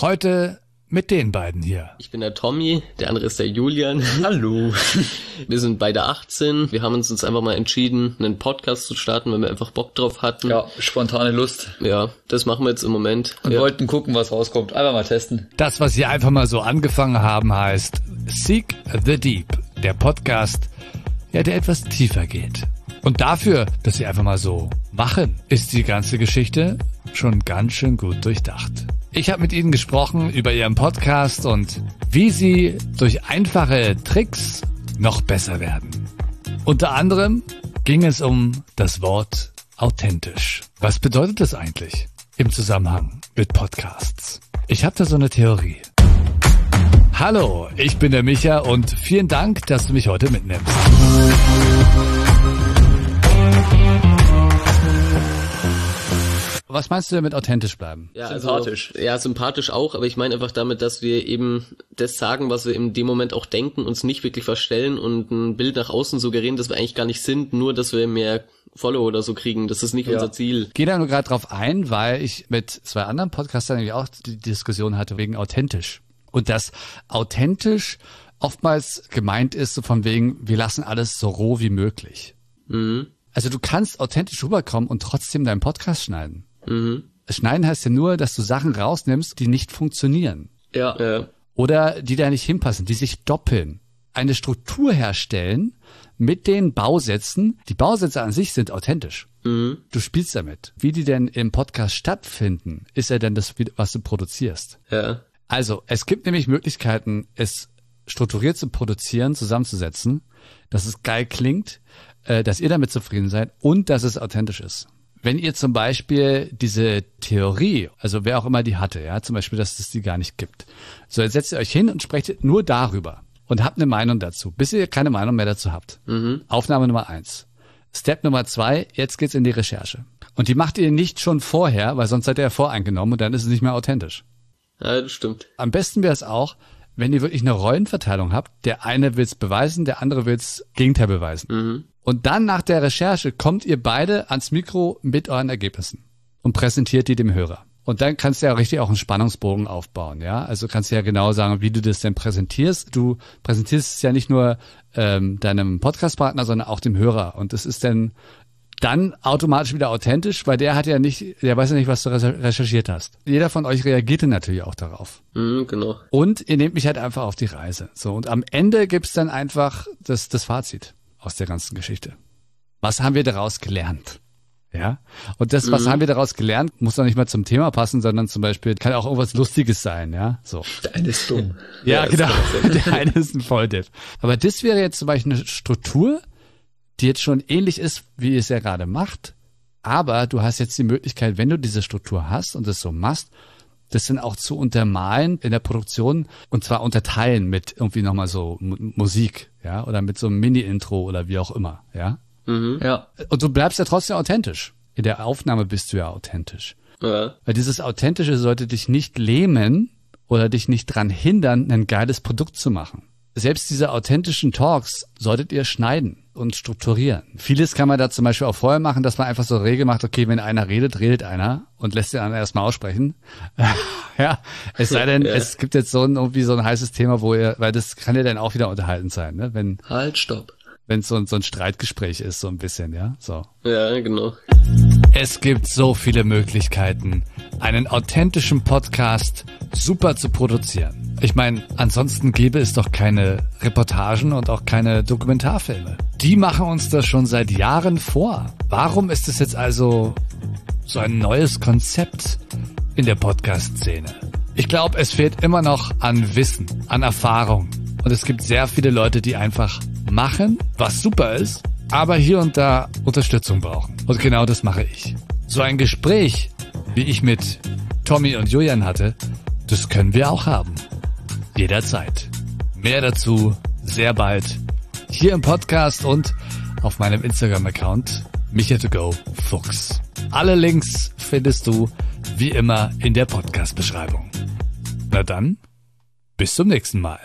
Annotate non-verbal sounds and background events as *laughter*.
Heute mit den beiden hier. Ich bin der Tommy, der andere ist der Julian. *laughs* Hallo. Wir sind beide 18. Wir haben uns jetzt einfach mal entschieden, einen Podcast zu starten, weil wir einfach Bock drauf hatten. Ja, spontane Lust. Ja, das machen wir jetzt im Moment. Und ja. wollten gucken, was rauskommt. Einfach mal testen. Das, was hier einfach mal so angefangen haben, heißt Seek the Deep. Der Podcast, ja, der etwas tiefer geht. Und dafür, dass sie einfach mal so machen, ist die ganze Geschichte schon ganz schön gut durchdacht. Ich habe mit ihnen gesprochen über ihren Podcast und wie sie durch einfache Tricks noch besser werden. Unter anderem ging es um das Wort authentisch. Was bedeutet das eigentlich im Zusammenhang mit Podcasts? Ich habe da so eine Theorie. Hallo, ich bin der Micha und vielen Dank, dass du mich heute mitnimmst. Was meinst du damit authentisch bleiben? Ja, Sympathisch. Also, ja, sympathisch auch, aber ich meine einfach damit, dass wir eben das sagen, was wir in dem Moment auch denken, uns nicht wirklich verstellen und ein Bild nach außen suggerieren, dass wir eigentlich gar nicht sind, nur dass wir mehr Follow oder so kriegen. Das ist nicht Ja. unser Ziel. Gehe da nur gerade drauf ein, weil ich mit zwei anderen Podcastern nämlich auch die Diskussion hatte wegen authentisch. Und das authentisch oftmals gemeint ist so von wegen, wir lassen alles so roh wie möglich. Mhm. Also du kannst authentisch rüberkommen und trotzdem deinen Podcast schneiden. Mhm. Schneiden heißt ja nur, dass du Sachen rausnimmst, die nicht funktionieren. Ja. Ja. Oder die da nicht hinpassen, die sich doppeln. Eine Struktur herstellen mit den Bausätzen. Die Bausätze an sich sind authentisch. Mhm. Du spielst damit. Wie die denn im Podcast stattfinden, ist ja dann das, was du produzierst. Ja. Also, es gibt nämlich Möglichkeiten, es strukturiert zu produzieren, zusammenzusetzen, dass es geil klingt, äh, dass ihr damit zufrieden seid und dass es authentisch ist. Wenn ihr zum Beispiel diese Theorie, also wer auch immer die hatte, ja, zum Beispiel, dass es die gar nicht gibt. So, jetzt setzt ihr euch hin und sprecht nur darüber und habt eine Meinung dazu, bis ihr keine Meinung mehr dazu habt. Aufnahme Nummer eins. Step Nummer zwei, jetzt geht's in die Recherche. Und die macht ihr nicht schon vorher, weil sonst seid ihr ja voreingenommen und dann ist es nicht mehr authentisch. Ja, das stimmt. Am besten wäre es auch, wenn ihr wirklich eine Rollenverteilung habt. Der eine will's beweisen, der andere will's Gegenteil beweisen. Und dann nach der Recherche kommt ihr beide ans Mikro mit euren Ergebnissen und präsentiert die dem Hörer. Und dann kannst du ja richtig auch einen Spannungsbogen aufbauen, ja. Also kannst du ja genau sagen, wie du das denn präsentierst. Du präsentierst es ja nicht nur ähm, deinem Podcastpartner, sondern auch dem Hörer. Und das ist dann dann automatisch wieder authentisch, weil der hat ja nicht, der weiß ja nicht, was du recher- recherchiert hast. Jeder von euch reagierte natürlich auch darauf. Mhm, genau. Und ihr nehmt mich halt einfach auf die Reise. So, und am Ende gibt's dann einfach das, das Fazit aus der ganzen Geschichte. Was haben wir daraus gelernt? Ja. Und das, was haben wir daraus gelernt, muss doch nicht mal zum Thema passen, sondern zum Beispiel kann auch irgendwas Lustiges sein, ja. So. Der eine ist dumm. Ja, Ja, genau. *laughs* Der eine ist ein Volldepp. Aber das wäre jetzt zum Beispiel eine Struktur, die jetzt schon ähnlich ist, wie ihr es ja gerade macht. Aber du hast jetzt die Möglichkeit, wenn du diese Struktur hast und das so machst, das dann auch zu untermalen in der Produktion und zwar unterteilen mit irgendwie nochmal so Mu- Musik, ja, oder mit so einem Mini-Intro oder wie auch immer, ja. Ja. Und du bleibst ja trotzdem authentisch. In der Aufnahme bist du ja authentisch. Ja. Weil dieses Authentische sollte dich nicht lähmen oder dich nicht dran hindern, ein geiles Produkt zu machen. Selbst diese authentischen Talks solltet ihr schneiden und strukturieren. Vieles kann man da zum Beispiel auch vorher machen, dass man einfach so Regel macht, okay, wenn einer redet, redet einer und lässt den anderen erstmal aussprechen. *laughs* ja, es sei denn, Ja. es gibt jetzt so ein, irgendwie so ein heißes Thema, wo ihr, weil das kann ja dann auch wieder unterhalten sein, ne? wenn Halt, stopp. wenn es so, ein- so ein Streitgespräch ist, so ein bisschen, ja, so. Ja, genau. Es gibt so viele Möglichkeiten, einen authentischen Podcast super zu produzieren. Ich meine, ansonsten gäbe es doch keine Reportagen und auch keine Dokumentarfilme. Die machen uns das schon seit Jahren vor. Warum ist es jetzt also so ein neues Konzept in der Podcast-Szene? Ich glaube, es fehlt immer noch an Wissen, an Erfahrung. Und es gibt sehr viele Leute, die einfach machen, was super ist, aber hier und da Unterstützung brauchen. Und genau das mache ich. So ein Gespräch, wie ich mit Tommy und Julian hatte, das können wir auch haben. Jederzeit. Mehr dazu sehr bald hier im Podcast und auf meinem Instagram-Account micha2go Fuchs. Alle Links findest du wie immer in der Podcast-Beschreibung. Na dann, bis zum nächsten Mal.